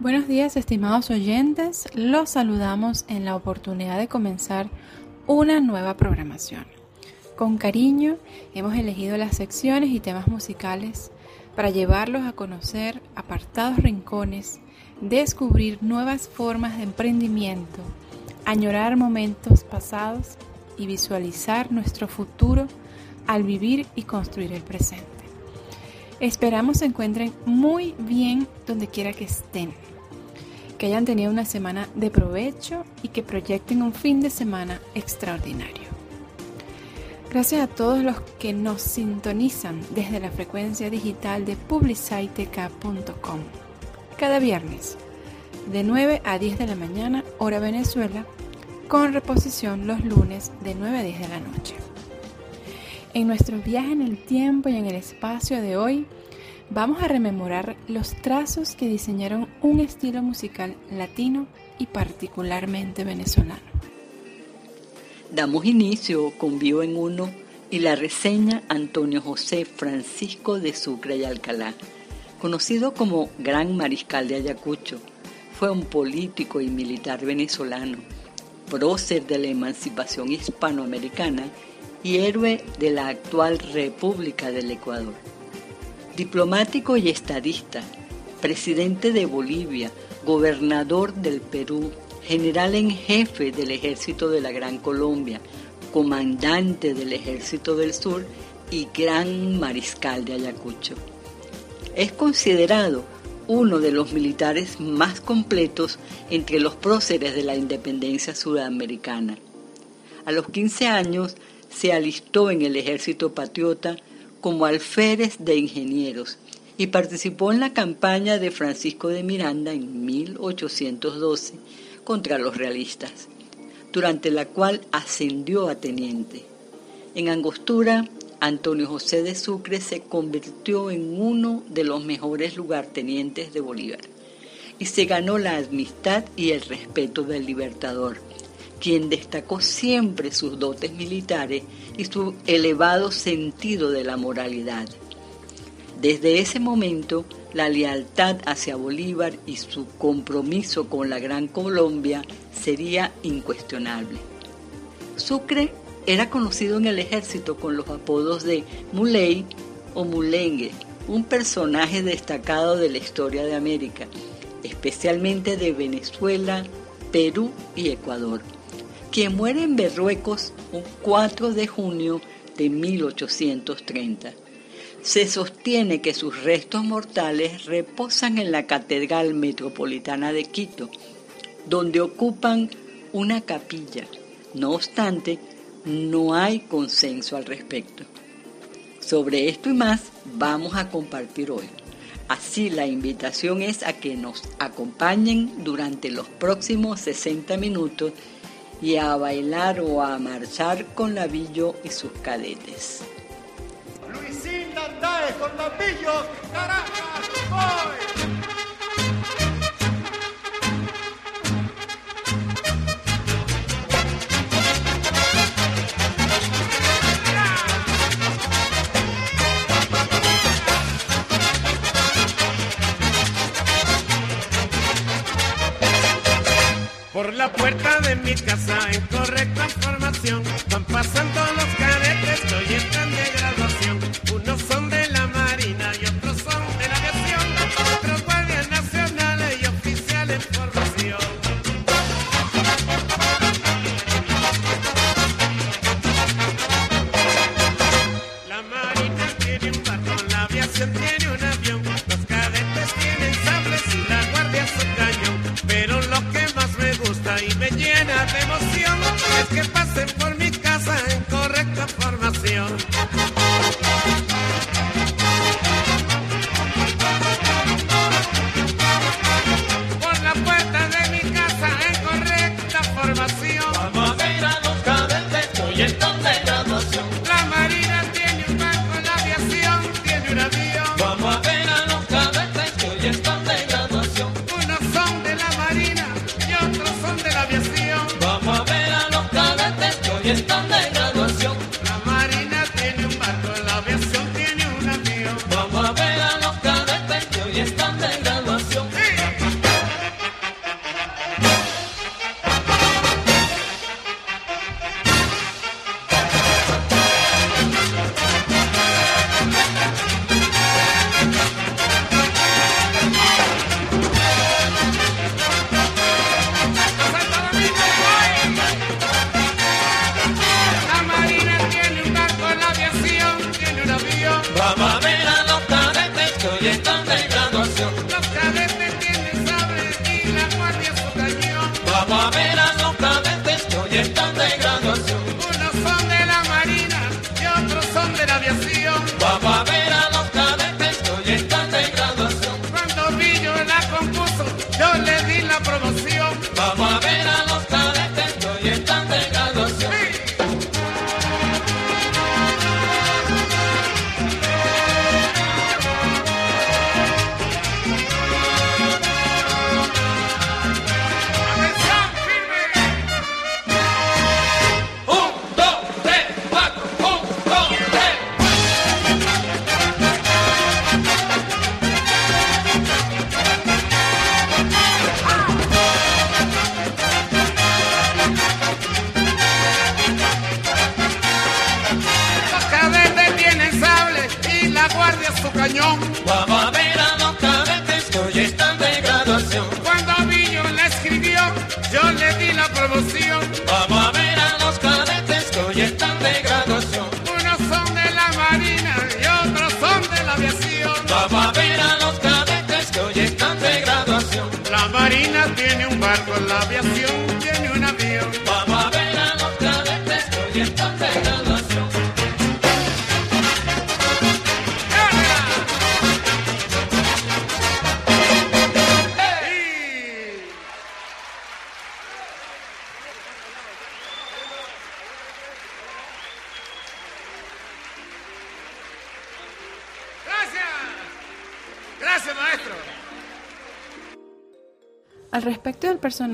Buenos días estimados oyentes, los saludamos en la oportunidad de comenzar una nueva programación. Con cariño hemos elegido las secciones y temas musicales para llevarlos a conocer apartados rincones, descubrir nuevas formas de emprendimiento, añorar momentos pasados y visualizar nuestro futuro al vivir y construir el presente. Esperamos se encuentren muy bien donde quiera que estén, que hayan tenido una semana de provecho y que proyecten un fin de semana extraordinario. Gracias a todos los que nos sintonizan desde la frecuencia digital de publiciteca.com. Cada viernes, de 9 a 10 de la mañana, hora Venezuela, con reposición los lunes de 9 a 10 de la noche. En nuestro viaje en el tiempo y en el espacio de hoy, vamos a rememorar los trazos que diseñaron un estilo musical latino y particularmente venezolano. Damos inicio con Vivo en Uno y la reseña Antonio José Francisco de Sucre y Alcalá, conocido como Gran Mariscal de Ayacucho. Fue un político y militar venezolano, prócer de la emancipación hispanoamericana y héroe de la actual República del Ecuador. Diplomático y estadista, presidente de Bolivia, gobernador del Perú, general en jefe del ejército de la Gran Colombia, comandante del ejército del sur y gran mariscal de Ayacucho. Es considerado uno de los militares más completos entre los próceres de la independencia sudamericana. A los 15 años se alistó en el ejército patriota como alférez de ingenieros y participó en la campaña de Francisco de Miranda en 1812 contra los realistas, durante la cual ascendió a teniente. En Angostura, Antonio José de Sucre se convirtió en uno de los mejores lugartenientes de Bolívar y se ganó la amistad y el respeto del libertador, quien destacó siempre sus dotes militares y su elevado sentido de la moralidad. Desde ese momento, la lealtad hacia Bolívar y su compromiso con la Gran Colombia sería incuestionable. Sucre era conocido en el ejército con los apodos de Muley o Mulengue, un personaje destacado de la historia de América, especialmente de Venezuela, Perú y Ecuador, quien muere en Berruecos un 4 de junio de 1830 se sostiene que sus restos mortales reposan en la Catedral Metropolitana de Quito, donde ocupan una capilla. No obstante, no hay consenso al respecto. Sobre esto y más vamos a compartir hoy. Así la invitación es a que nos acompañen durante los próximos 60 minutos y a bailar o a marchar con Lavillo y sus cadetes. Andaes con Lambillos, Caracas, voy. Por la puerta de mi casa en correcta formación. Van pasando los cadetes que hoy están de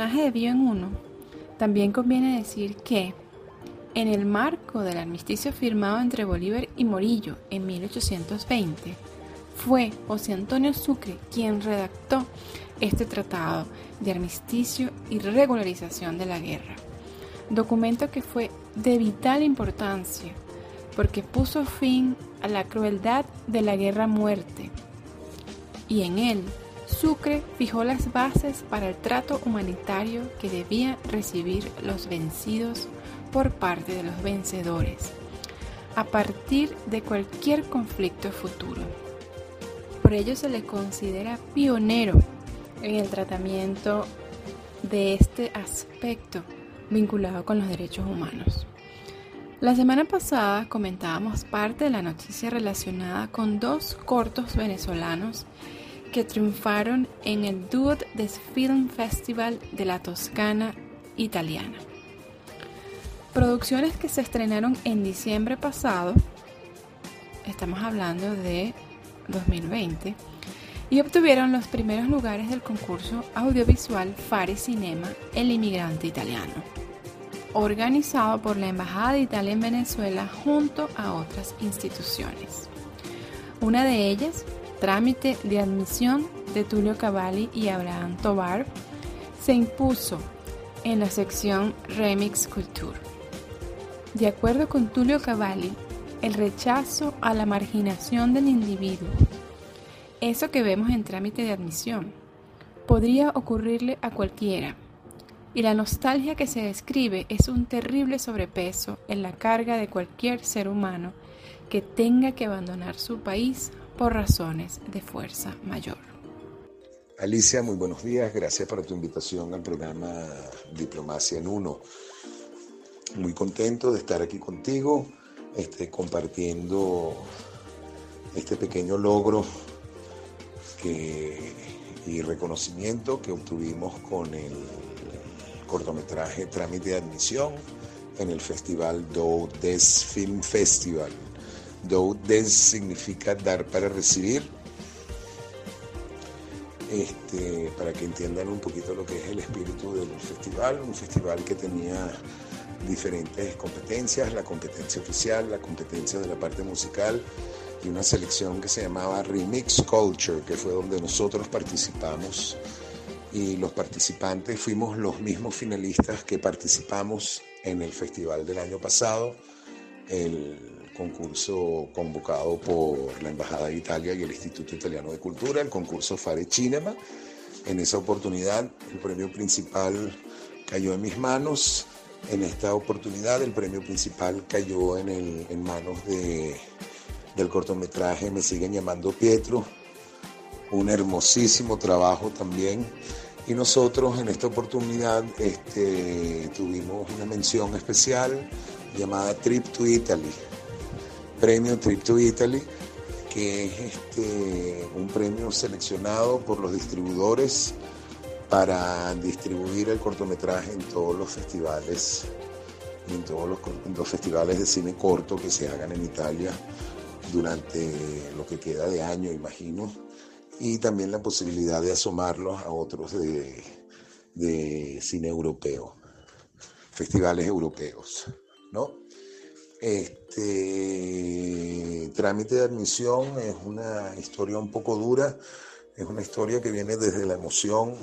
de Bio en Uno, también conviene decir que, en el marco del armisticio firmado entre Bolívar y Morillo en 1820, fue José Antonio Sucre quien redactó este tratado de armisticio y regularización de la guerra, documento que fue de vital importancia porque puso fin a la crueldad de la guerra muerte y en él Sucre fijó las bases para el trato humanitario que debían recibir los vencidos por parte de los vencedores, a partir de cualquier conflicto futuro. Por ello se le considera pionero en el tratamiento de este aspecto vinculado con los derechos humanos. La semana pasada comentábamos parte de la noticia relacionada con dos cortos venezolanos que triunfaron en el Duot des Film Festival de la Toscana italiana. Producciones que se estrenaron en diciembre pasado, estamos hablando de 2020, y obtuvieron los primeros lugares del concurso audiovisual Fare Cinema El Inmigrante Italiano, organizado por la Embajada de Italia en Venezuela junto a otras instituciones. Una de ellas, Trámite de Admisión de Tulio Cavalli y Abraham Tobar, se impuso en la sección Remix Culture. De acuerdo con Tulio Cavalli, el rechazo a la marginación del individuo, eso que vemos en trámite de admisión, podría ocurrirle a cualquiera, y la nostalgia que se describe es un terrible sobrepeso en la carga de cualquier ser humano que tenga que abandonar su país por razones de fuerza mayor. Alicia, muy buenos días. Gracias por tu invitación al programa Diplomacia en Uno. Muy contento de estar aquí contigo, este, compartiendo este pequeño logro y reconocimiento que obtuvimos con el cortometraje Trámite de Admisión en el festival Do Des Film Festival. Do Des significa dar para recibir. Este, para que entiendan un poquito lo que es el espíritu del festival, un festival que tenía diferentes competencias, la competencia oficial, la competencia de la parte musical y una selección que se llamaba Remix Culture, que fue donde nosotros participamos. Y los participantes fuimos los mismos finalistas que participamos en el festival del año pasado, concurso convocado por la Embajada de Italia y el Instituto Italiano de Cultura, el concurso Fare Cinema. En esa oportunidad el premio principal cayó en mis manos. En esta oportunidad el premio principal cayó en, el- en manos de, del cortometraje Me siguen llamando Pietro, un hermosísimo trabajo también. Y nosotros en esta oportunidad este, tuvimos una mención especial llamada Trip to Italy, premio Trip to Italy, que es este, un premio seleccionado por los distribuidores para distribuir el cortometraje en todos los festivales, en todos los, festivales de cine corto que se hagan en Italia durante lo que queda de año, imagino, y también la posibilidad de asomarlos a otros de, de cine europeo, festivales europeos, ¿no? Este trámite de admisión es una historia un poco dura, es una historia que viene desde la emoción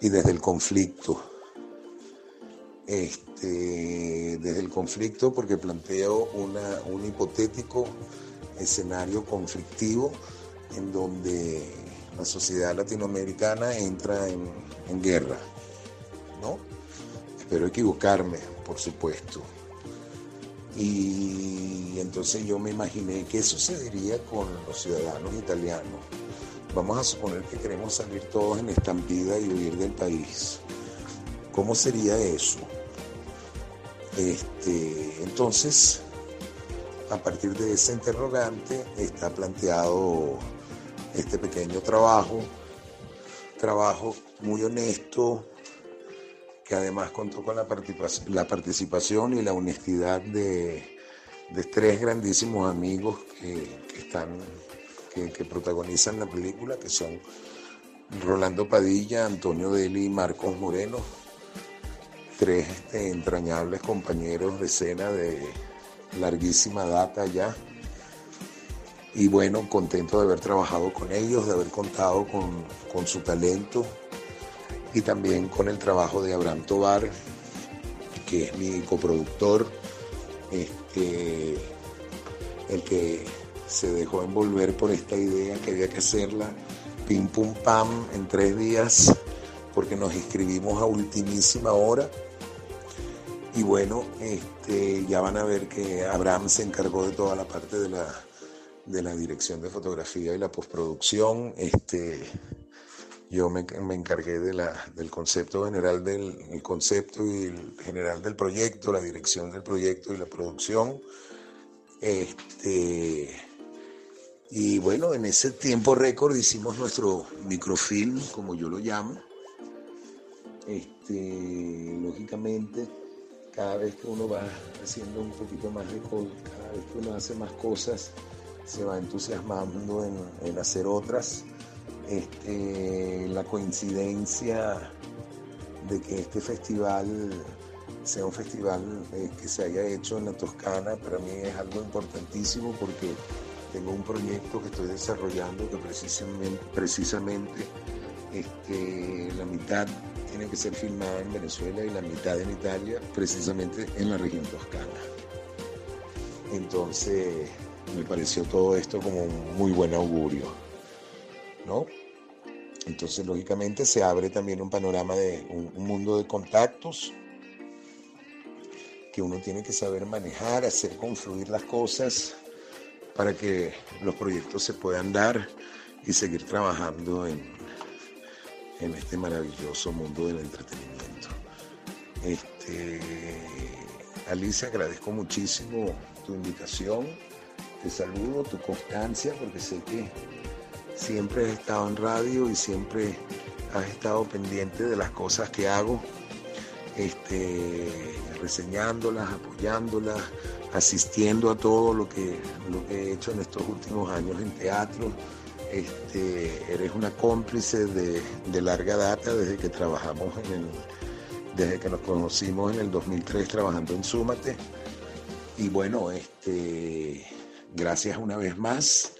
y desde el conflicto. Este, desde el conflicto porque planteo una- un hipotético escenario conflictivo en donde la sociedad latinoamericana entra en, en guerra, ¿no? Espero equivocarme, por supuesto. Y entonces yo me imaginé qué sucedería con los ciudadanos italianos vamos a suponer que queremos salir todos en estampida y huir del país. ¿Cómo sería eso? Este, entonces, a partir de ese interrogante está planteado este pequeño trabajo, trabajo muy honesto, que además contó con la participación y la honestidad de, tres grandísimos amigos que, están, que, protagonizan la película, que son Rolando Padilla, Antonio Deli y Marcos Moreno, tres este, entrañables compañeros de escena de larguísima data ya. Y bueno, contento de haber trabajado con ellos, de haber contado con, con su talento y también con el trabajo de Abraham Tobar, que es mi coproductor, este, el que se dejó envolver por esta idea que había que hacerla pim pum pam en tres días porque nos inscribimos a ultimísima hora. Y bueno este, ya van a ver que Abraham se encargó de toda la parte de la, de la dirección de fotografía y la postproducción este, yo me, encargué de la, del concepto general del concepto y general del proyecto, la dirección del proyecto y la producción. Este, y bueno, en ese tiempo récord hicimos nuestro microfilm, como yo lo llamo. Este, lógicamente, cada vez que uno va haciendo un poquito más de cosas, cada vez que uno hace más cosas, se va entusiasmando en, en hacer otras este, la coincidencia de que este festival sea un festival eh, que se haya hecho en la Toscana, para mí es algo importantísimo porque tengo un proyecto que estoy desarrollando que precisamente, este, la mitad tiene que ser filmada en Venezuela y la mitad en Italia, precisamente en la región toscana. Entonces me pareció todo esto como un muy buen augurio. ¿no? Entonces, lógicamente, se abre también un panorama de un, mundo de contactos que uno tiene que saber manejar, hacer confluir las cosas para que los proyectos se puedan dar y seguir trabajando en, este maravilloso mundo del entretenimiento. Este, Alicia, agradezco muchísimo tu invitación, te saludo, tu constancia, porque sé que siempre has estado en radio y siempre has estado pendiente de las cosas que hago, este, reseñándolas, apoyándolas, asistiendo a todo lo que, lo que he hecho en estos últimos años en teatro. Este, eres una cómplice de, larga data desde que trabajamos en el, desde que nos conocimos en el 2003 trabajando en Súmate. Y bueno, este, gracias una vez más.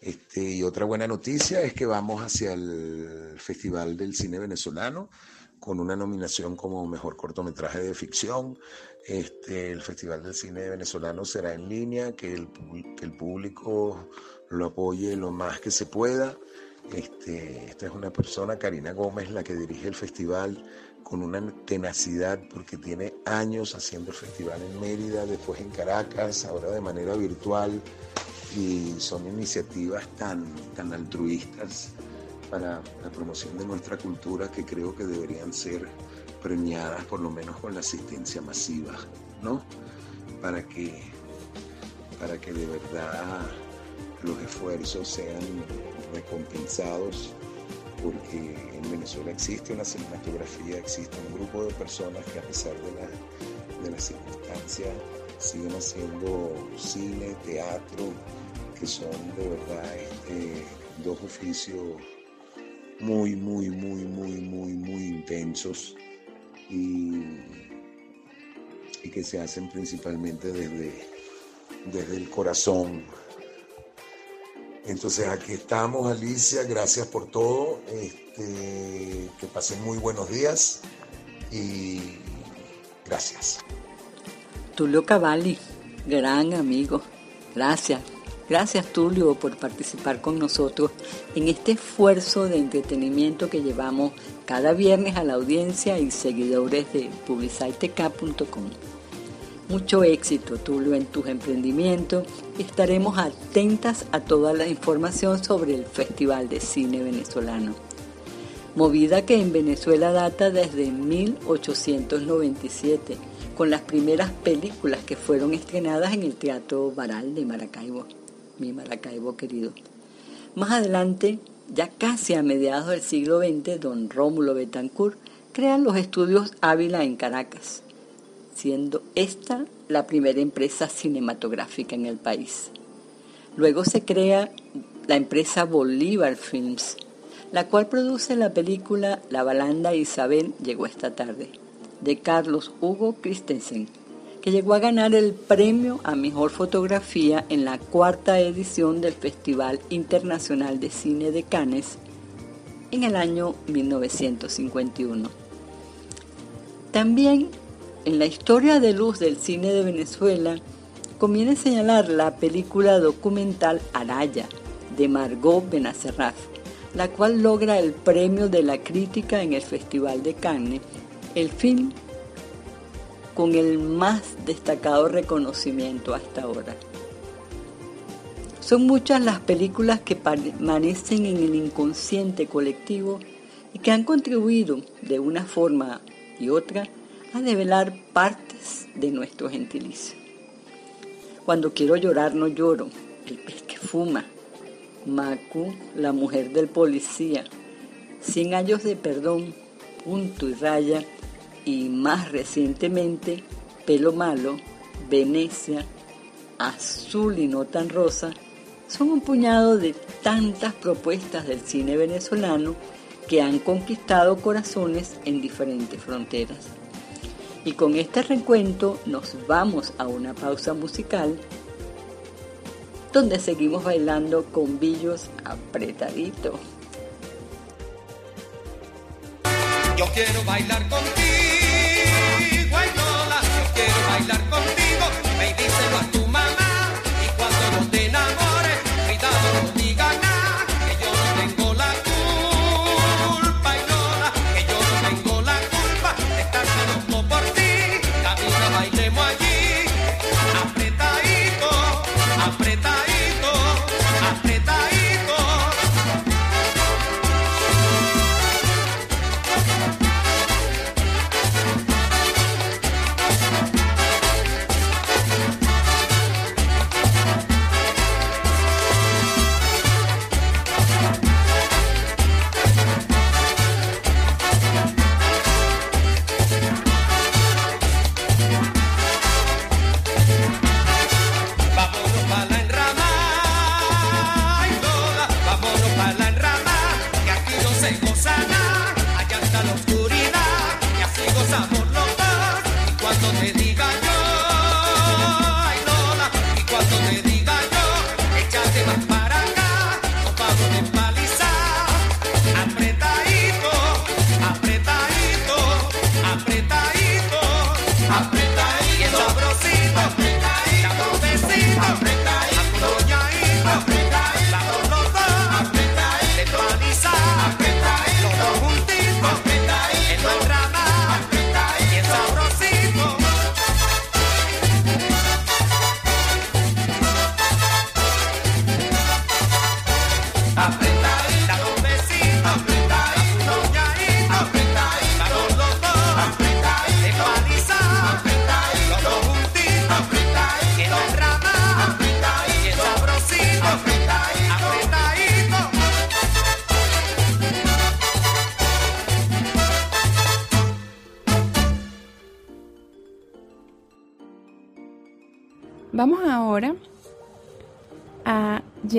Este, y otra buena noticia es que vamos hacia el Festival del Cine Venezolano con una nominación como mejor cortometraje de ficción. Este, el Festival del Cine Venezolano será en línea, que el, que el público lo apoye lo más que se pueda. Este, esta es una persona, Karina Gómez, la que dirige el festival con una tenacidad porque tiene años haciendo el festival en Mérida, después en Caracas, ahora de manera virtual y son iniciativas tan, tan altruistas para la promoción de nuestra cultura que creo que deberían ser premiadas por lo menos con la asistencia masiva, ¿no? Para que, para que de verdad los esfuerzos sean recompensados porque en Venezuela existe una cinematografía, existe un grupo de personas que a pesar de, de las circunstancias siguen haciendo cine, teatro, que son de verdad este, dos oficios muy, muy, muy, muy, muy, muy intensos y, que se hacen principalmente desde, desde el corazón. Entonces aquí estamos, Alicia, gracias por todo, este, que pasen muy buenos días y gracias. Tulio Cavalli, gran amigo, gracias. Gracias Tulio por participar con nosotros en este esfuerzo de entretenimiento que llevamos cada viernes a la audiencia y seguidores de publiciteca.com. Mucho éxito, Tulio, en tus emprendimientos estaremos atentas a toda la información sobre el Festival de Cine Venezolano. Movida que en Venezuela data desde 1897, con las primeras películas que fueron estrenadas en el Teatro Baral de Maracaibo, mi Maracaibo querido. Más adelante, ya casi a mediados del siglo XX, don Rómulo Betancourt crea los estudios Ávila en Caracas siendo esta la primera empresa cinematográfica en el país. Luego se crea la empresa Bolívar Films, la cual produce la película La balanda Isabel llegó esta tarde, de Carlos Hugo Christensen, que llegó a ganar el premio a mejor fotografía en la cuarta edición del Festival Internacional de Cine de Cannes en el año 1951. También en la historia de luz del cine de Venezuela, conviene señalar la película documental Araya de Margot Benacerraf, la cual logra el premio de la crítica en el Festival de Cannes, el film con el más destacado reconocimiento hasta ahora. Son muchas las películas que permanecen en el inconsciente colectivo y que han contribuido de una forma y otra a develar partes de nuestro gentilicio. Cuando quiero llorar no lloro, el pez que fuma, Macu, la mujer del policía, Cien años de perdón, punto y raya, y más recientemente, Pelo Malo, Venecia, Azul y no tan rosa, son un puñado de tantas propuestas del cine venezolano que han conquistado corazones en diferentes fronteras. Y con este recuento nos vamos a una pausa musical donde seguimos bailando con billos apretadito. Yo quiero bailar contigo, Lola, yo quiero bailar contigo, me díselo a tu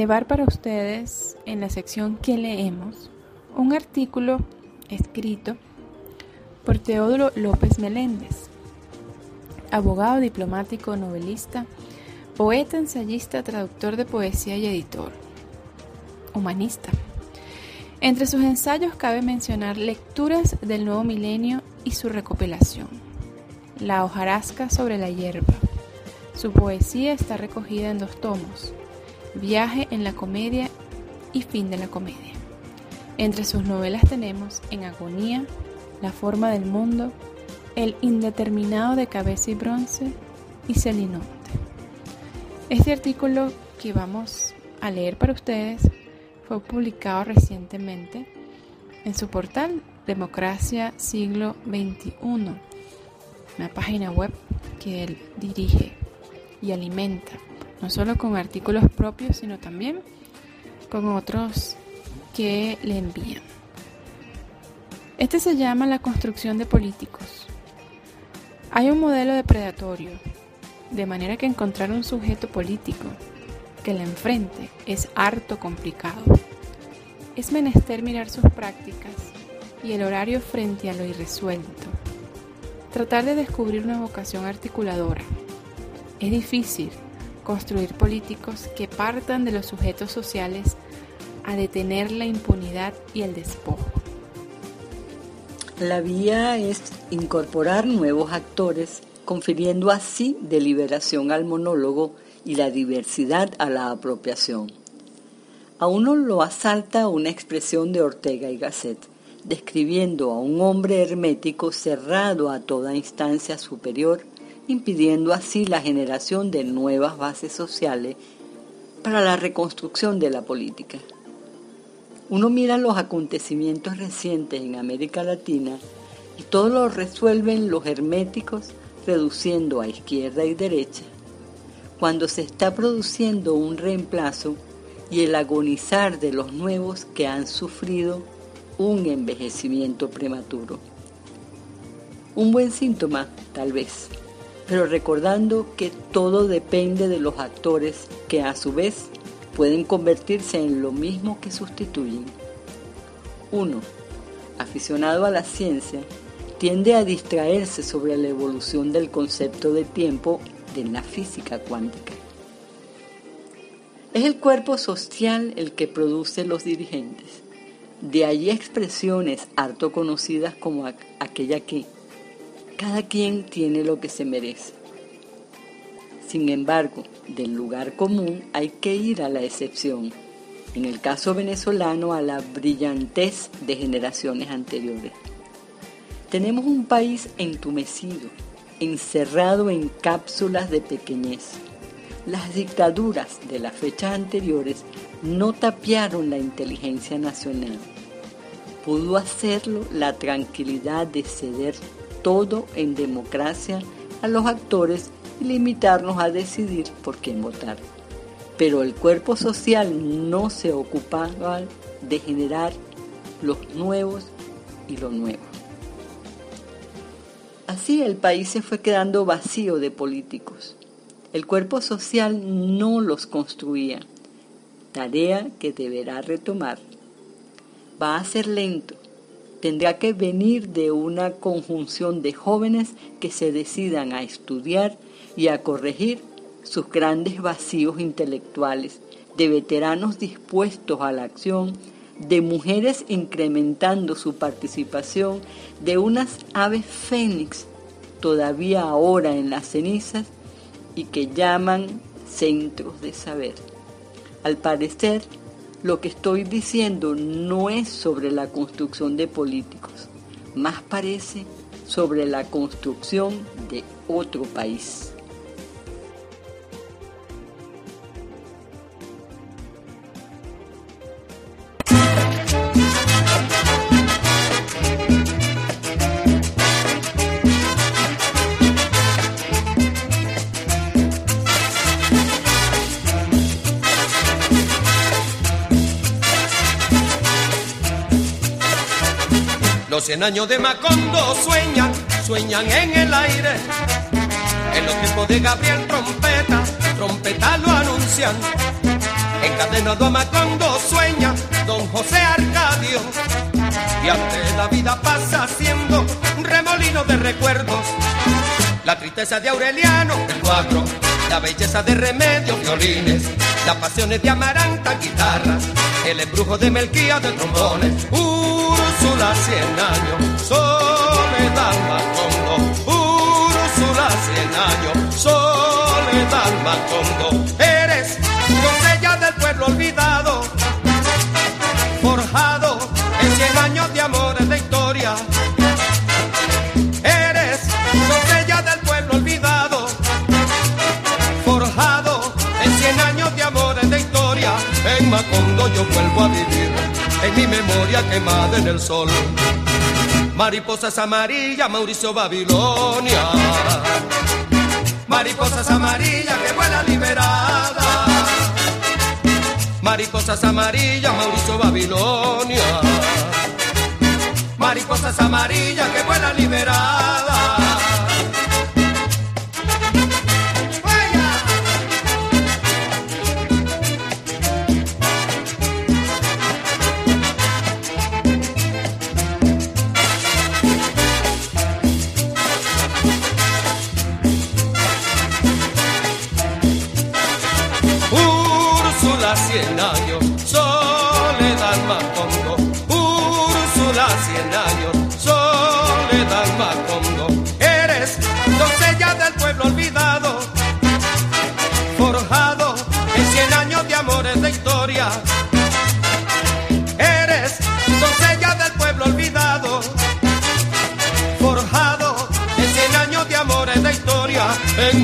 llevar para ustedes en la sección que leemos un artículo escrito por Teodoro López Meléndez, abogado, diplomático, novelista, poeta, ensayista, traductor de poesía y editor, humanista. Entre sus ensayos cabe mencionar Lecturas del Nuevo Milenio y su recopilación, La hojarasca sobre la hierba. Su poesía está recogida en dos tomos, Viaje en la comedia y Fin de la comedia. Entre sus novelas tenemos En agonía, La forma del mundo, El indeterminado de cabeza y bronce y Celinonte. Este artículo que vamos a leer para ustedes fue publicado recientemente en su portal Democracia Siglo XXI, una página web que él dirige y alimenta, no solo con artículos propios, sino también con otros que le envían. Este se llama la construcción de políticos. Hay un modelo depredatorio, de manera que encontrar un sujeto político que la enfrente es harto complicado. Es menester mirar sus prácticas y el horario frente a lo irresuelto. Tratar de descubrir una vocación articuladora. Es difícil construir políticos que partan de los sujetos sociales a detener la impunidad y el despojo. La vía es incorporar nuevos actores, confiriendo así deliberación al monólogo y la diversidad a la apropiación. A uno lo asalta una expresión de Ortega y Gasset, describiendo a un hombre hermético cerrado a toda instancia superior, impidiendo así la generación de nuevas bases sociales para la reconstrucción de la política. Uno mira los acontecimientos recientes en América Latina y todo lo resuelven los herméticos reduciendo a izquierda y derecha cuando se está produciendo un reemplazo y el agonizar de los nuevos que han sufrido un envejecimiento prematuro. Un buen síntoma, tal vez, pero recordando que todo depende de los actores que a su vez pueden convertirse en lo mismo que sustituyen. Uno, aficionado a la ciencia, tiende a distraerse sobre la evolución del concepto de tiempo en la física cuántica. Es el cuerpo social el que produce los dirigentes. De allí expresiones harto conocidas como aquella que cada quien tiene lo que se merece. Sin embargo, del lugar común hay que ir a la excepción. En el caso venezolano, a la brillantez de generaciones anteriores. Tenemos un país entumecido, encerrado en cápsulas de pequeñez. Las dictaduras de las fechas anteriores no tapiaron la inteligencia nacional. Pudo hacerlo la tranquilidad de ceder todo en democracia a los actores y limitarnos a decidir por quién votar. Pero el cuerpo social no se ocupaba de generar los nuevos y lo nuevo. Así el país se fue quedando vacío de políticos. El cuerpo social no los construía, tarea que deberá retomar. Va a ser lento, tendrá que venir de una conjunción de jóvenes que se decidan a estudiar y a corregir sus grandes vacíos intelectuales, de veteranos dispuestos a la acción, de mujeres incrementando su participación, de unas aves fénix todavía ahora en las cenizas y que llaman centros de saber. Al parecer, lo que estoy diciendo no es sobre la construcción de políticos, más parece sobre la construcción de otro país. Cien años de Macondo sueñan, sueñan en el aire. En los tiempos de Gabriel Trompeta, trompeta lo anuncian. Encadenado a Macondo sueña don José Arcadio. Y ante la vida pasa siendo un remolino de recuerdos. La tristeza de Aureliano, el cuadro, la belleza de Remedios, violines, las pasiones de Amaranta, guitarras, el embrujo de Melquía de trombones. Úrsula cien años, soledad Macondo, Úrsula cien años, soledad Macondo, eres doncella del pueblo olvidado, forjado en cien años de amores de historia. Eres doncella del pueblo olvidado, forjado en cien años de amores de historia, en Macondo yo vuelvo a vivir memoria quemada en el sol. Mariposas amarillas, Mauricio Babilonia. Mariposas amarillas que vuelan liberadas. Mariposas amarillas, Mauricio Babilonia. Mariposas amarillas que vuelan liberadas.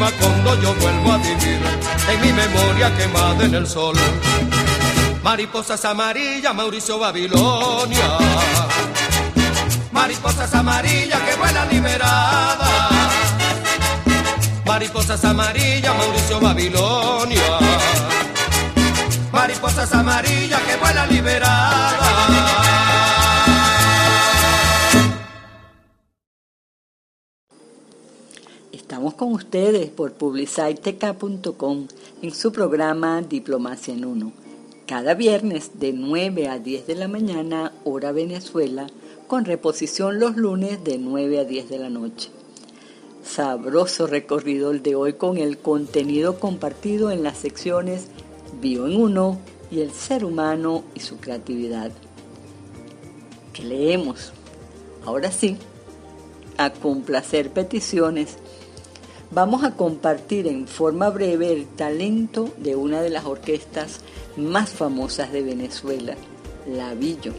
Macondo yo vuelvo a vivir, en mi memoria quemada en el sol. Mariposas amarillas, Mauricio Babilonia. Mariposas amarillas que vuelan liberadas. Mariposas amarillas, Mauricio Babilonia. Mariposas amarillas que vuelan liberadas. Estamos con ustedes por publiciteca.com en su programa Diplomacia en Uno. Cada viernes de 9 a 10 de la mañana, hora Venezuela, con reposición los lunes de 9 a 10 de la noche. Sabroso recorrido el de hoy con el contenido compartido en las secciones Bio en Uno y el ser humano y su creatividad. ¿Qué leemos? Ahora sí, a complacer peticiones vamos a compartir en forma breve el talento de una de las orquestas más famosas de Venezuela, La Villo,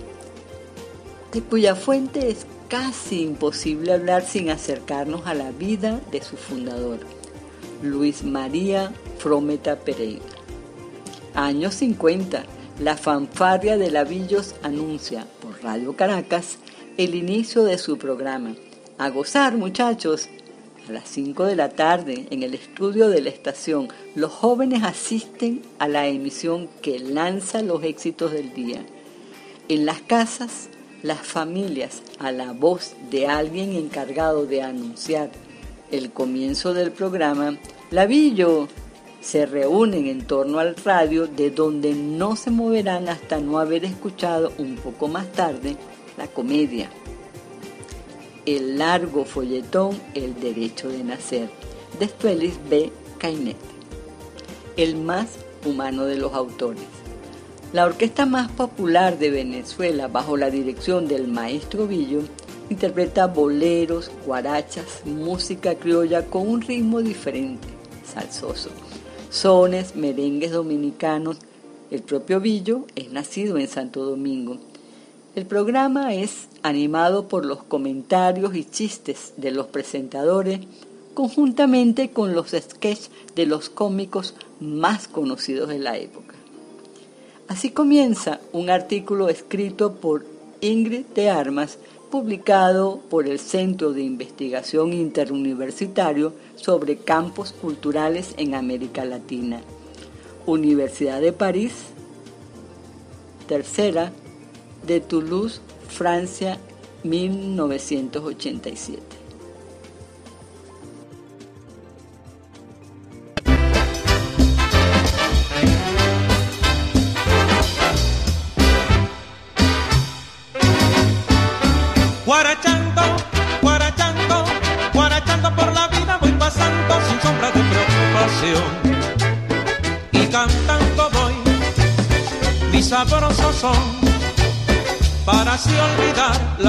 de cuya fuente es casi imposible hablar sin acercarnos a la vida de su fundador, Luis María Frometa Pereira. Años 50, la fanfarria de Lavillos anuncia por Radio Caracas el inicio de su programa. A gozar, muchachos, a las 5 de la tarde, en el estudio de la estación, los jóvenes asisten a la emisión que lanza los éxitos del día. En las casas, las familias, a la voz de alguien encargado de anunciar el comienzo del programa, Lavillo se reúnen en torno al radio de donde no se moverán hasta no haber escuchado un poco más tarde la comedia el largo folletón El Derecho de Nacer, de Félix B. Cainet, el más humano de los autores. La orquesta más popular de Venezuela, bajo la dirección del maestro Villo, interpreta boleros, guarachas, música criolla con un ritmo diferente, salsoso, sones, merengues dominicanos. El propio Villo es nacido en Santo Domingo. El programa es animado por los comentarios y chistes de los presentadores, conjuntamente con los sketches de los cómicos más conocidos de la época. Así comienza un artículo escrito por Ingrid de Armas, publicado por el Centro de Investigación Interuniversitario sobre Campos Culturales en América Latina, Universidad de París, tercera, de Toulouse, Francia, 1987.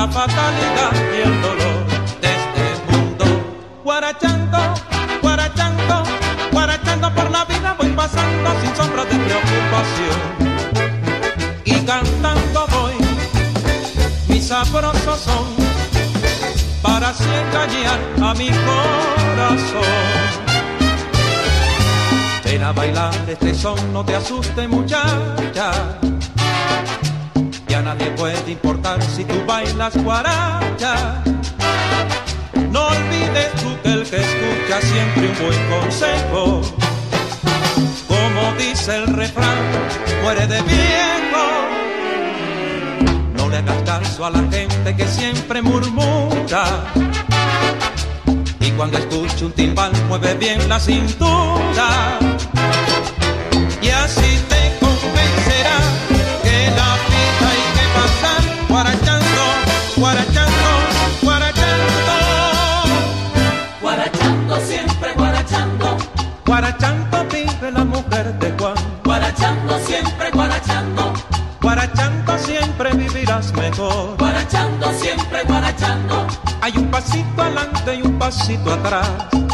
Fatalidad y el dolor de este mundo. Guarachando, guarachando, guarachando por la vida voy pasando sin sombra de preocupación. Y cantando voy, mis sabrosos son, para así engañar a mi corazón. Ven a bailar este son, no te asuste a la gente que siempre murmura. Y cuando escucha un timbal, mueve bien la cintura. Adelante y un pasito atrás.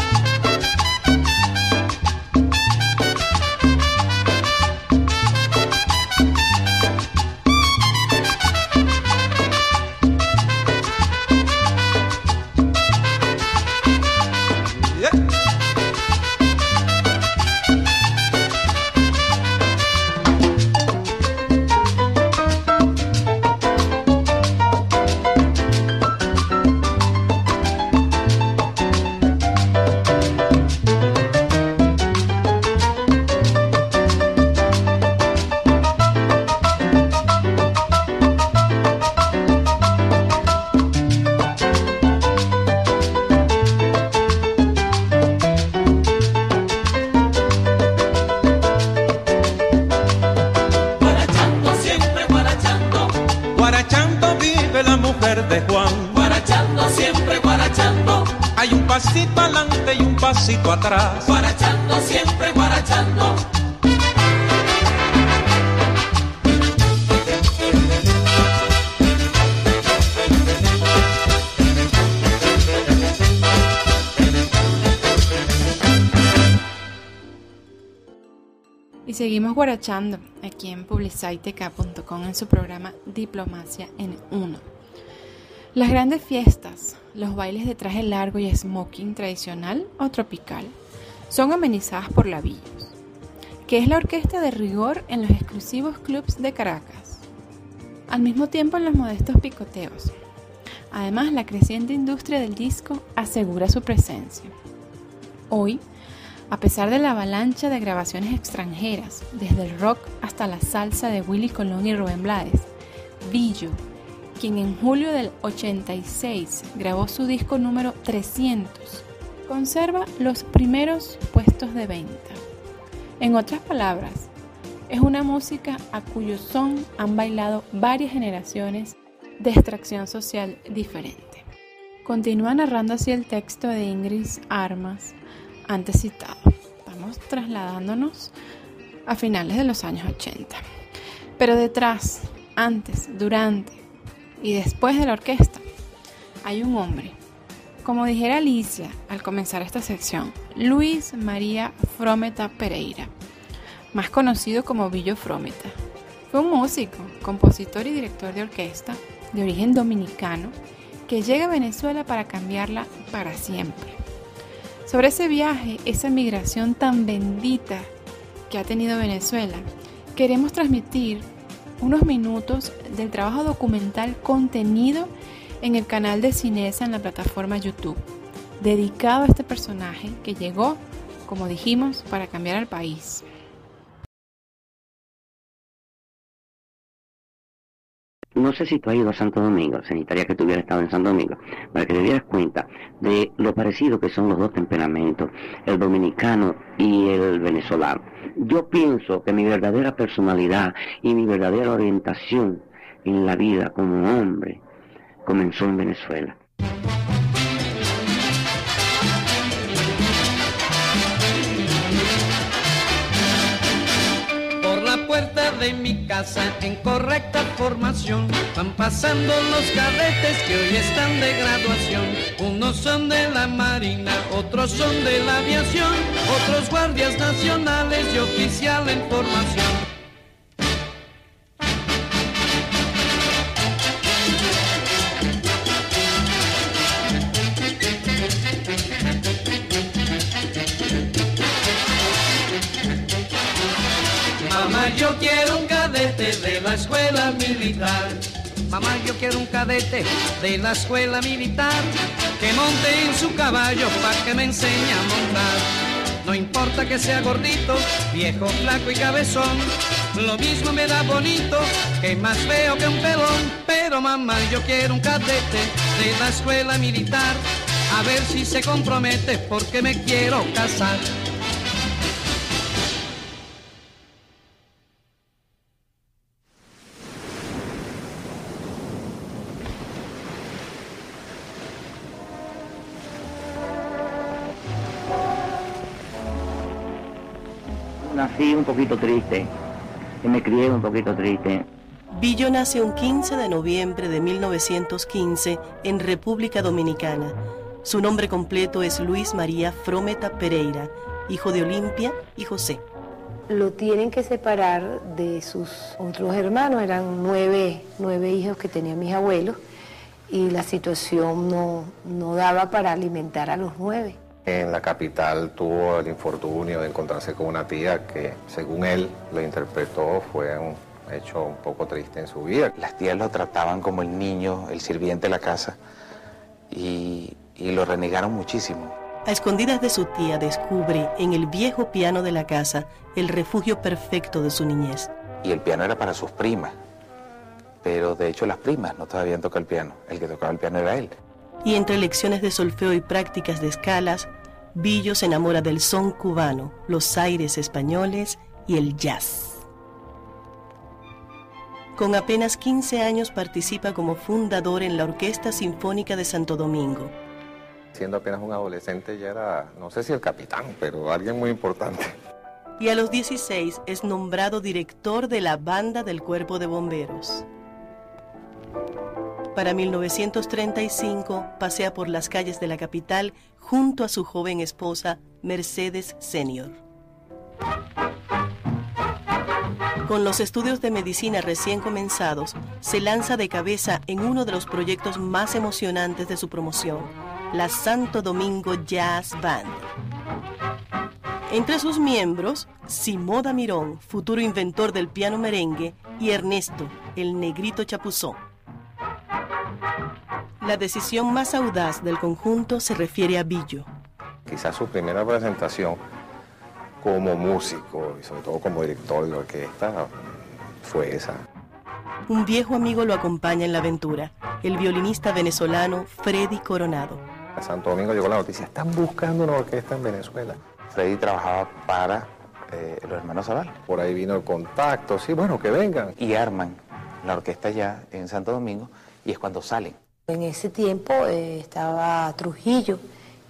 Seguimos guarachando aquí en publiciteca.com en su programa Diplomacia en Uno. Las grandes fiestas, los bailes de traje largo y smoking tradicional o tropical son amenizadas por Labillos, que es la orquesta de rigor en los exclusivos clubs de Caracas. Al mismo tiempo en los modestos picoteos. Además, la creciente industria del disco asegura su presencia. Hoy, a pesar de la avalancha de grabaciones extranjeras, desde el rock hasta la salsa de Willy Colón y Rubén Blades, Billo, quien en julio del 86 grabó su disco número 300, conserva los primeros puestos de venta. En otras palabras, es una música a cuyo son han bailado varias generaciones de extracción social diferente. Continúa narrando así el texto de Ingrid Armas, antes citado. Estamos trasladándonos a finales de los años 80. Pero detrás, antes, durante y después de la orquesta, hay un hombre. Como dijera Alicia al comenzar esta sección, Luis María Frometa Pereira, más conocido como Billo Frometa. Fue un músico, compositor y director de orquesta de origen dominicano que llega a Venezuela para cambiarla para siempre. Sobre ese viaje, esa migración tan bendita que ha tenido Venezuela, queremos transmitir unos minutos del trabajo documental contenido en el canal de Cinesa en la plataforma YouTube, dedicado a este personaje que llegó, como dijimos, para cambiar al país. No sé si tú has ido a Santo Domingo, se necesitaría que tú hubieras estado en Santo Domingo, para que te dieras cuenta de lo parecido que son los dos temperamentos, el dominicano y el venezolano. Yo pienso que mi verdadera personalidad y mi verdadera orientación en la vida como hombre comenzó en Venezuela. Casa en correcta formación van pasando los cadetes que hoy están de graduación. Unos son de la marina, otros son de la aviación, otros guardias nacionales y oficial en formación. Yo quiero un de la escuela militar. Mamá, yo quiero un cadete de la escuela militar que monte en su caballo para que me enseñe a montar. No importa que sea gordito, viejo, flaco y cabezón, lo mismo me da bonito que más feo que un pelón. Pero mamá, yo quiero un cadete de la escuela militar, a ver si se compromete porque me quiero casar. Nací un poquito triste y me crié un poquito triste. Billo nace un 15 de noviembre de 1915 en República Dominicana. Su nombre completo es Luis María Frometa Pereira, hijo de Olimpia y José. Lo tienen que separar de sus otros hermanos, eran nueve, nueve hijos que tenían mis abuelos y la situación no, no daba para alimentar a los nueve. En la capital tuvo el infortunio de encontrarse con una tía que, según él lo interpretó, fue un hecho un poco triste en su vida. Las tías lo trataban como el niño, el sirviente de la casa, y, y lo renegaron muchísimo. A escondidas de su tía descubre en el viejo piano de la casa el refugio perfecto de su niñez. Y el piano era para sus primas, pero de hecho las primas no sabían tocar el piano, el que tocaba el piano era él. Y entre lecciones de solfeo y prácticas de escalas, Billo se enamora del son cubano, los aires españoles y el jazz. Con apenas 15 años participa como fundador en la Orquesta Sinfónica de Santo Domingo. Siendo apenas un adolescente ya era, no sé si el capitán, pero alguien muy importante. Y a los 16 es nombrado director de la banda del Cuerpo de Bomberos. Para 1935 pasea por las calles de la capital junto a su joven esposa Mercedes Senior. Con los estudios de medicina recién comenzados, se lanza de cabeza en uno de los proyectos más emocionantes de su promoción, la Santo Domingo Jazz Band. Entre sus miembros, Simoda Mirón, futuro inventor del piano merengue, y Ernesto, el negrito chapuzón. La decisión más audaz del conjunto se refiere a Billo. Quizás su primera presentación como músico y sobre todo como director de orquesta fue esa. Un viejo amigo lo acompaña en la aventura, el violinista venezolano Freddy Coronado. A Santo Domingo llegó la noticia, están buscando una orquesta en Venezuela. Freddy trabajaba para eh, los hermanos Zaval. Por ahí vino el contacto, sí, bueno, que vengan. Y arman la orquesta ya en Santo Domingo y es cuando salen. En ese tiempo eh, estaba Trujillo,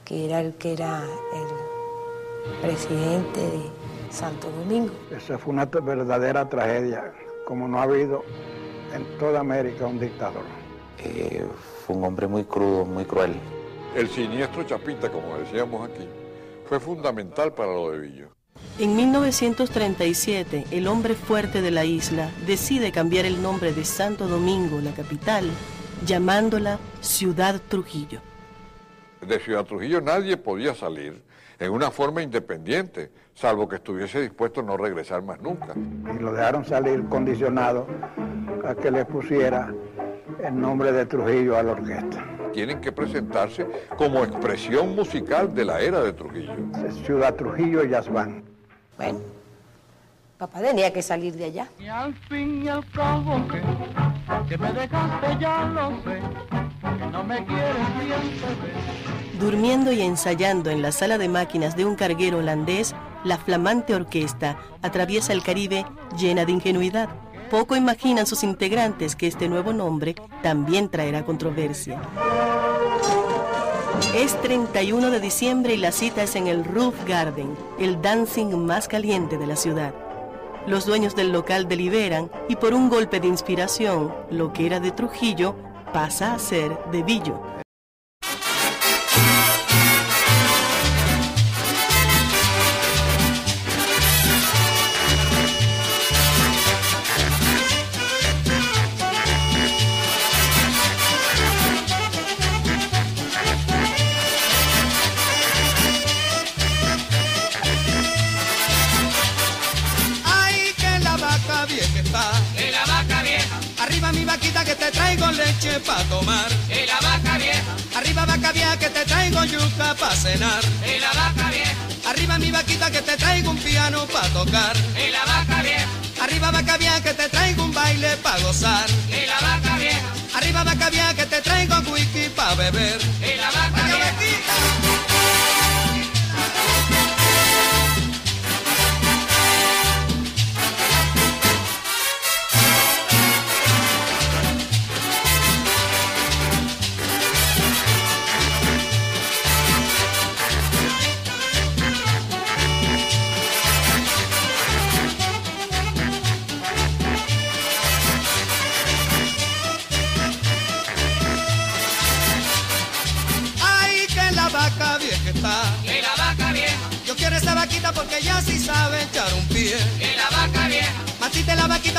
que era el que era el presidente de Santo Domingo. Esa fue una verdadera tragedia, como no ha habido en toda América un dictador. Eh, fue un hombre muy crudo, muy cruel. El siniestro Chapita, como decíamos aquí, fue fundamental para lo de Villo. En 1937, el hombre fuerte de la isla decide cambiar el nombre de Santo Domingo, la capital, llamándola Ciudad Trujillo. De Ciudad Trujillo nadie podía salir en una forma independiente, salvo que estuviese dispuesto a no regresar más nunca. Y lo dejaron salir condicionado a que le pusiera el nombre de Trujillo a la orquesta. Tienen que presentarse como expresión musical de la era de Trujillo. Ciudad Trujillo Jazz Band. Bueno, papá tenía que salir de allá. Y al fin y al cabo que, que me dejaste ya lo sé, que no me quieres siempre. Durmiendo y ensayando en la sala de máquinas de un carguero holandés, la flamante orquesta atraviesa el Caribe llena de ingenuidad. Poco imaginan sus integrantes que este nuevo nombre también traerá controversia. Es 31 de diciembre y la cita es en el Roof Garden, el dancing más caliente de la ciudad. Los dueños del local deliberan y por un golpe de inspiración, lo que era de Trujillo pasa a ser de Billo. Traigo leche pa' tomar. Y la vaca vieja. Arriba vaca vieja que te traigo yuca pa' cenar. Y la vaca vieja. Arriba mi vaquita que te traigo un piano pa' tocar. Y la vaca vieja. Arriba vaca vieja que te traigo un baile pa' gozar. Y la vaca vieja. Arriba vaca vieja que te traigo whisky pa' beber. Y la vaca vieja.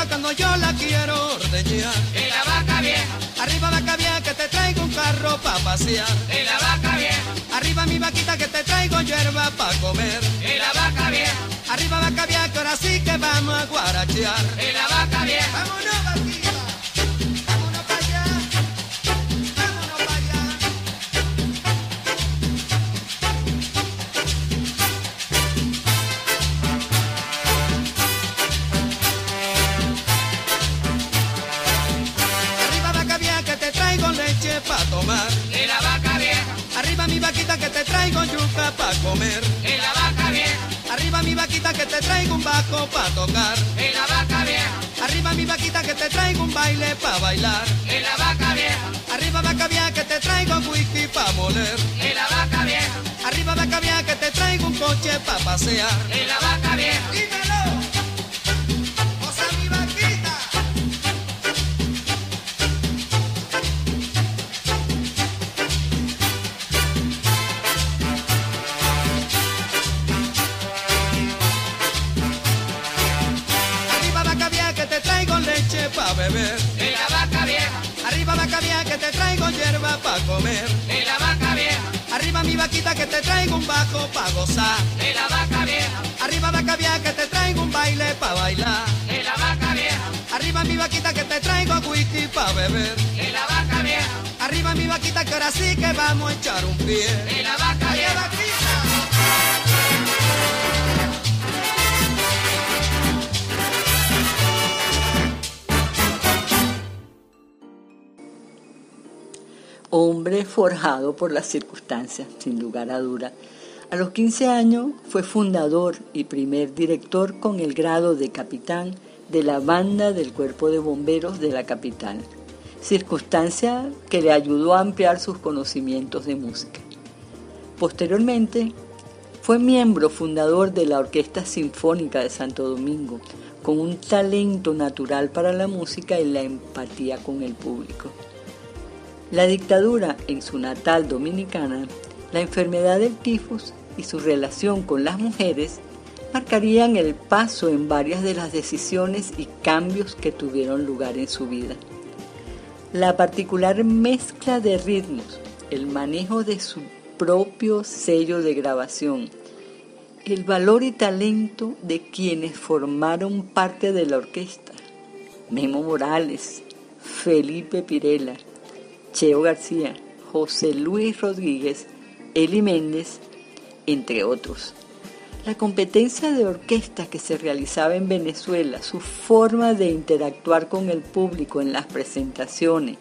Cuando yo la quiero ordeñar. Y la vaca vieja. Arriba vaca vieja que te traigo un carro pa' pasear. Y la vaca vieja. Arriba mi vaquita que te traigo hierba pa' comer. Y la vaca vieja. Arriba vaca vieja que ahora sí que vamos a guarachear. Y la vaca vieja. Vámonos vaquita. Vaquita que te traigo un bajo pa' tocar. Y la vaca vieja. Arriba mi vaquita que te traigo un baile pa' bailar. Y la vaca vieja. Arriba vaca vieja que te traigo whisky pa' moler. Y la vaca vieja. Arriba vaca vieja que te traigo un coche pa' pasear. Y la vaca vieja. Te traigo un bajo pa' gozar. Y la vaca vieja. Arriba vaca vieja que te traigo un baile pa' bailar. Y la vaca vieja. Arriba mi vaquita que te traigo whisky pa' beber. Y la vaca vieja. Arriba mi vaquita que ahora sí que vamos a echar un pie. Y la vaca ¡Oye, vieja. vaquita! Hombre forjado por las circunstancias, sin lugar a duda. A los 15 años fue fundador y primer director con el grado de capitán de la banda del cuerpo de bomberos de la capital, circunstancia que le ayudó a ampliar sus conocimientos de música. Posteriormente, fue miembro fundador de la Orquesta Sinfónica de Santo Domingo, con un talento natural para la música y la empatía con el público. La dictadura en su natal dominicana, la enfermedad del tifus y su relación con las mujeres marcarían el paso en varias de las decisiones y cambios que tuvieron lugar en su vida. La particular mezcla de ritmos, el manejo de su propio sello de grabación, el valor y talento de quienes formaron parte de la orquesta, Memo Morales, Felipe Pirela, Cheo García, José Luis Rodríguez, Eli Méndez, entre otros. La competencia de orquesta que se realizaba en Venezuela, su forma de interactuar con el público en las presentaciones,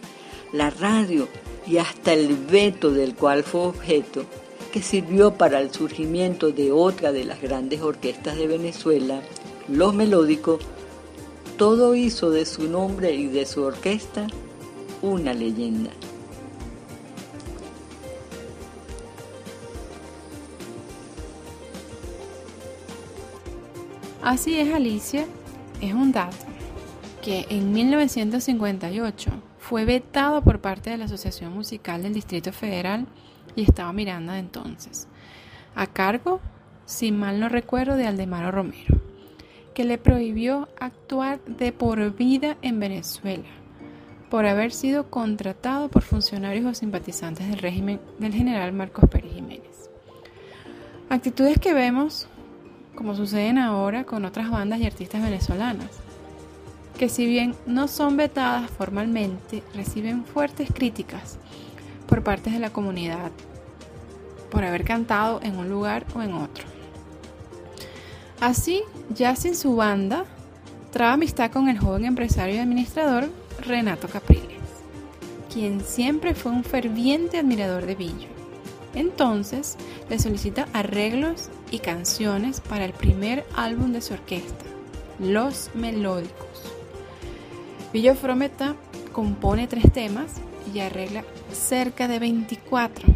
la radio y hasta el veto del cual fue objeto, que sirvió para el surgimiento de otra de las grandes orquestas de Venezuela, Los Melódicos, todo hizo de su nombre y de su orquesta una leyenda. Así es, Alicia, es un dato que en 1958 fue vetado por parte de la Asociación Musical del Distrito Federal y estaba Miranda de entonces, a cargo, si mal no recuerdo, de Aldemaro Romero, que le prohibió actuar de por vida en Venezuela por haber sido contratado por funcionarios o simpatizantes del régimen del general Marcos Pérez Jiménez. Actitudes que vemos como suceden ahora con otras bandas y artistas venezolanas. que si bien no son vetadas formalmente, reciben fuertes críticas por parte de la comunidad por haber cantado en un lugar o en otro. Así, ya sin su banda, traba amistad con el joven empresario y administrador Renato Capriles, quien siempre fue un ferviente admirador de Billo. Entonces, le solicita arreglos y canciones para el primer álbum de su orquesta, Los Melódicos. Billo Frometa compone tres temas y arregla cerca de 24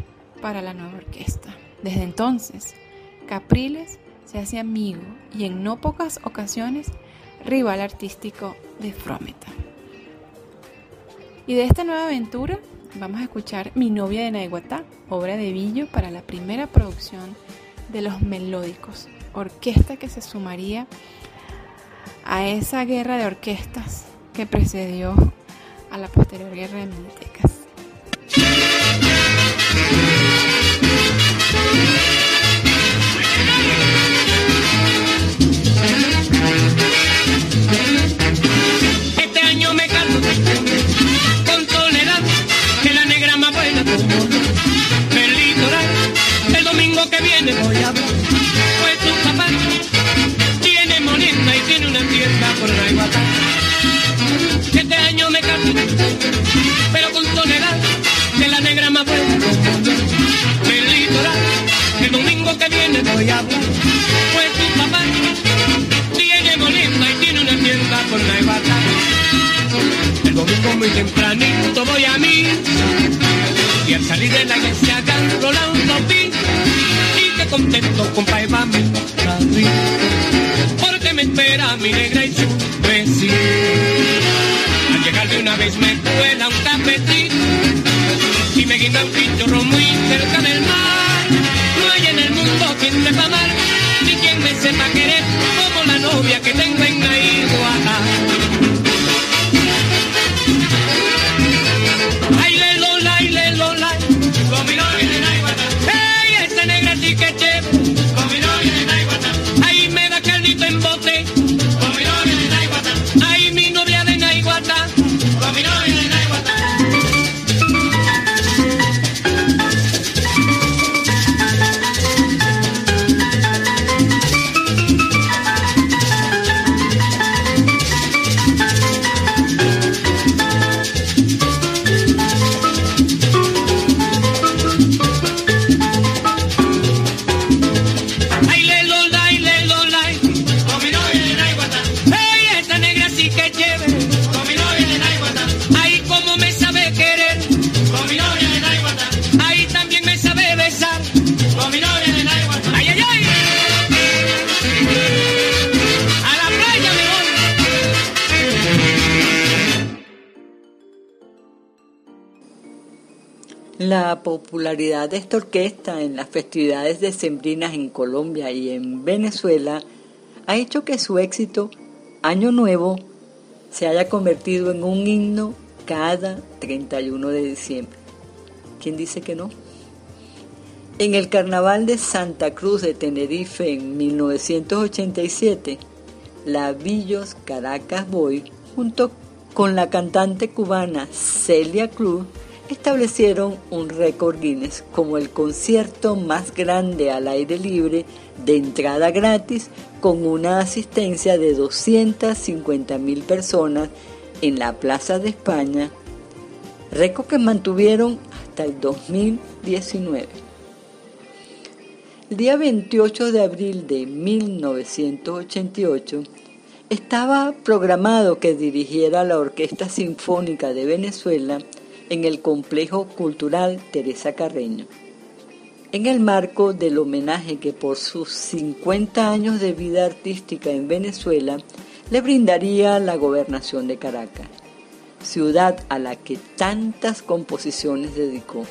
para la nueva orquesta. Desde entonces, Capriles se hace amigo y en no pocas ocasiones rival artístico de Frometa. Y de esta nueva aventura vamos a escuchar Mi novia de Naiguatá, obra de Billo para la primera producción de Los Melódicos, orquesta que se sumaría a esa guerra de orquestas que precedió a la posterior guerra de Minitecas. Compa Eva me sonríe, porque me espera mi negra y su vecino. Al llegar de una vez me cuela un cafecito y me guinda un pichorro muy cerca del mar. No hay en el mundo quien sepa amar ni quien me sepa querer como la novia que tengo en Naiguatá. La popularidad de esta orquesta en las festividades decembrinas en Colombia y en Venezuela ha hecho que su éxito Año Nuevo se haya convertido en un himno cada 31 de diciembre. ¿Quién dice que no? En el Carnaval de Santa Cruz de Tenerife en 1987, la Villos Caracas Boy, junto con la cantante cubana Celia Cruz, establecieron un récord Guinness como el concierto más grande al aire libre de entrada gratis con una asistencia de 250 mil personas en la Plaza de España, récord que mantuvieron hasta el 2019. El día 28 de abril de 1988 estaba programado que dirigiera la Orquesta Sinfónica de Venezuela en el Complejo Cultural Teresa Carreño, en el marco del homenaje que por sus 50 años de vida artística en Venezuela le brindaría la gobernación de Caracas, ciudad a la que tantas composiciones dedicó.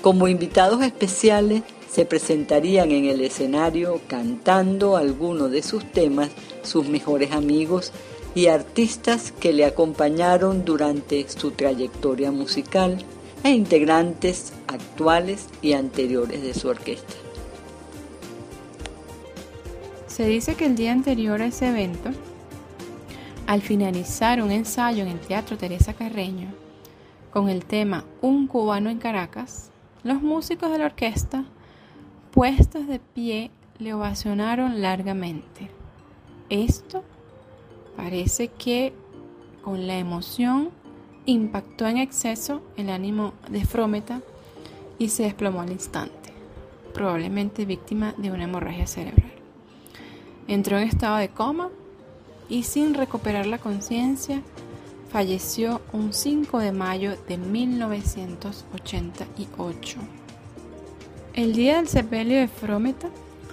Como invitados especiales se presentarían en el escenario cantando algunos de sus temas sus mejores amigos y artistas que le acompañaron durante su trayectoria musical e integrantes actuales y anteriores de su orquesta. Se dice que el día anterior a ese evento, Al finalizar un ensayo en el Teatro Teresa Carreño con el tema Un cubano en Caracas, los músicos de la orquesta, puestos de pie, le ovacionaron largamente. Esto parece que con la emoción impactó en exceso el ánimo de Frometa y se desplomó al instante, probablemente víctima de una hemorragia cerebral. Entró en estado de coma y sin recuperar la conciencia, falleció un 5 de mayo de 1988. El día del sepelio de Frometa,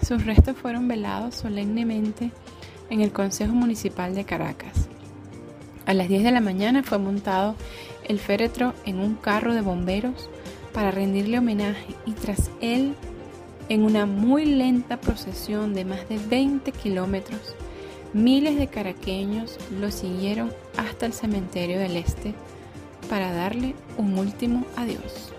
sus restos fueron velados solemnemente en el Consejo Municipal de Caracas. A las 10 de la mañana fue montado el féretro en un carro de bomberos para rendirle homenaje y tras él, en una muy lenta procesión de más de 20 kilómetros, miles de caraqueños lo siguieron hasta el cementerio del Este para darle un último adiós.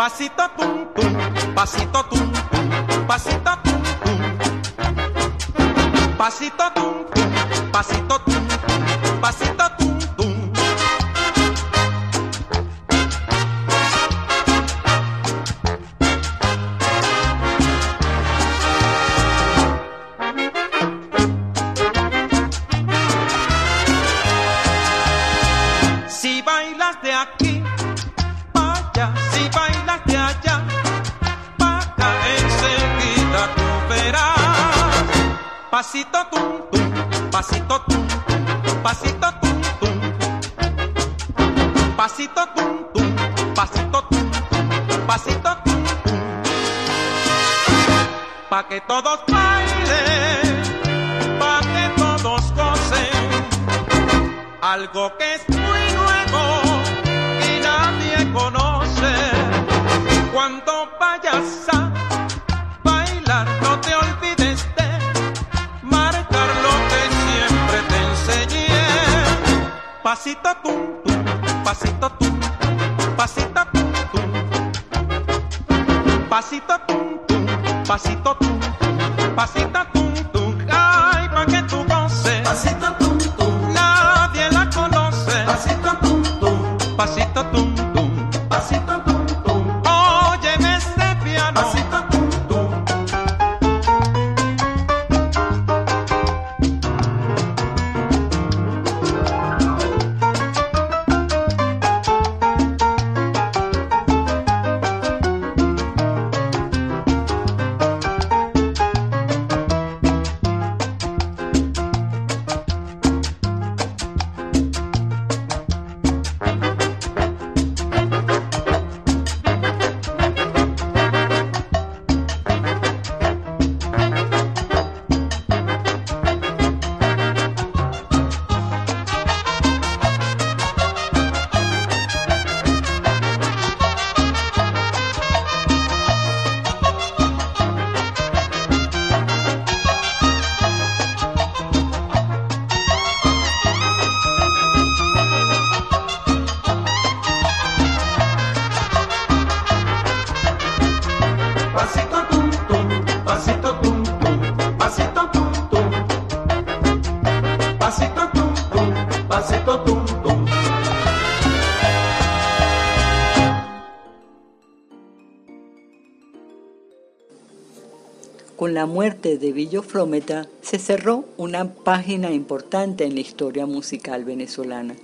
Pasito tum tum, pasito tum tum, pasito tum tum. Pasito tum tum, pasito tum tum, pasito Con la muerte de Villo Frometa se cerró una página importante en la historia musical venezolana.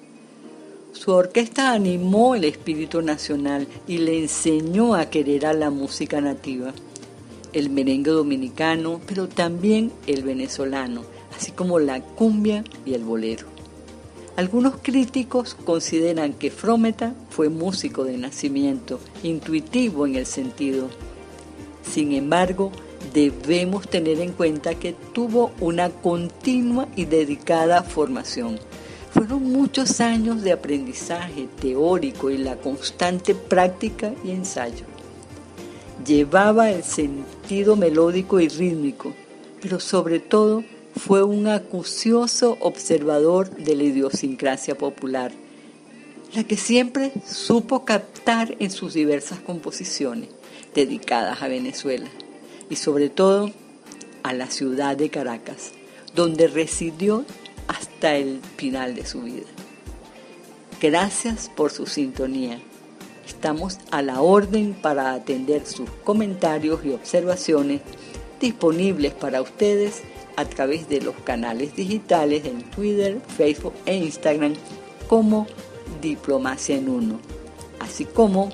Su orquesta animó el espíritu nacional y le enseñó a querer a la música nativa, el merengue dominicano, pero también el venezolano, así como la cumbia y el bolero. Algunos críticos consideran que Frometa fue músico de nacimiento, intuitivo en el sentido. Sin embargo, debemos tener en cuenta que tuvo una continua y dedicada formación. Fueron muchos años de aprendizaje teórico y la constante práctica y ensayo. Llevaba el sentido melódico y rítmico, pero sobre todo fue un acucioso observador de la idiosincrasia popular, la que siempre supo captar en sus diversas composiciones dedicadas a Venezuela y sobre todo a la ciudad de Caracas, donde residió hasta el final de su vida. Gracias por su sintonía. Estamos a la orden para atender sus comentarios y observaciones disponibles para ustedes a través de los canales digitales en Twitter, Facebook e Instagram como Diplomacia en Uno, así como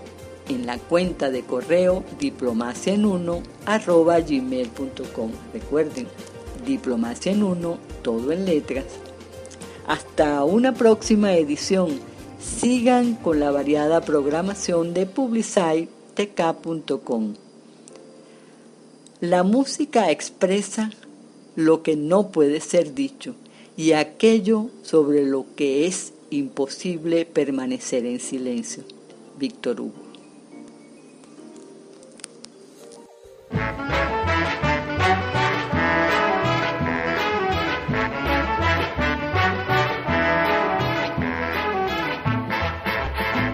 en la cuenta de correo diplomacia en uno arroba gmail.com. Recuerden, diplomacia en uno, todo en letras. Hasta una próxima edición. Sigan con la variada programación de publicitek.com. La música expresa lo que no puede ser dicho y aquello sobre lo que es imposible permanecer en silencio. Víctor Hugo.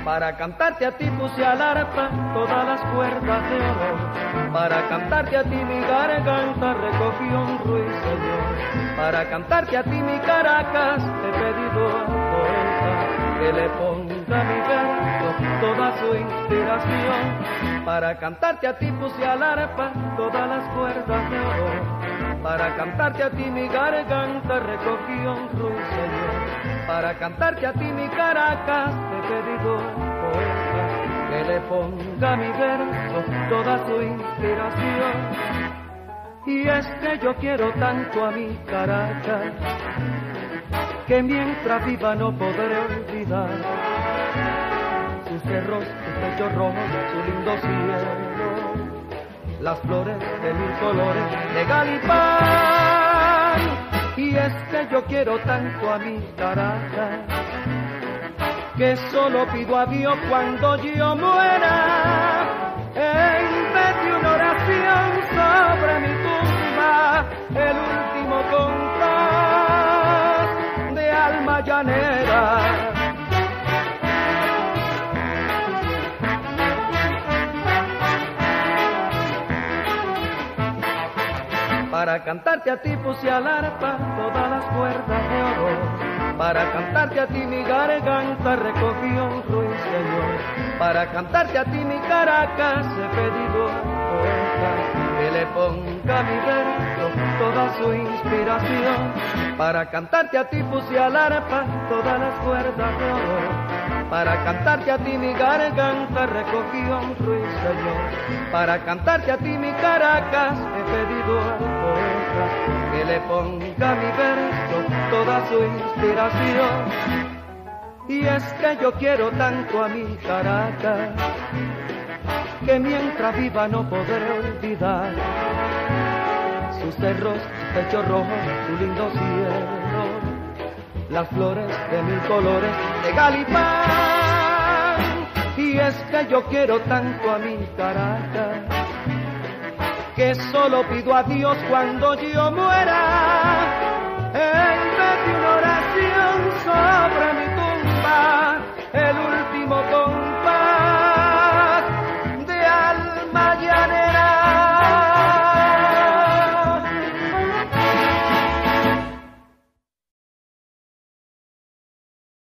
Para cantarte a ti puse al arpa todas las cuerdas de oro. Para cantarte a ti mi garganta recogió un ruiseñor. Para cantarte a ti mi Caracas he pedido a poeta que le ponga mi verso toda su inspiración. Para cantarte a ti puse al arpa todas las cuerdas de oro. Para cantarte a ti mi garganta recogió un ruiseñor. Para cantarte a ti mi Caracas he pedido poeta que le ponga mi verso toda su inspiración. Y es que yo quiero tanto a mi Caracas que mientras viva no podré olvidar sus cerros, sus techos rojos, su lindo cielo, las flores de mil colores de Galipán. Y es que yo quiero tanto a mi Caracas que solo pido a Dios cuando yo muera, en vez de una oración sobre mi tumba, el último compás de alma llanera. Para cantarte a ti puse al arpa todas las cuerdas de oro para cantarte a ti mi garganta recogió un ruiseñor. Para cantarte a ti mi Caracas he pedido a poeta que le ponga mi verso toda su inspiración. Para cantarte a ti puse al arpa todas las cuerdas de oro. Para cantarte a ti mi garganta recogió un ruiseñor. Para cantarte a ti mi Caracas he pedido al poeta que le ponga mi verso toda su inspiración. Y es que yo quiero tanto a mi Caracas, que mientras viva no podré olvidar sus cerros, pecho rojo, su lindo cielo, las flores de mil colores de Galipán. Y es que yo quiero tanto a mi Caracas, que solo pido a Dios cuando yo muera, en vez de una oración sobre mi tumba, el último con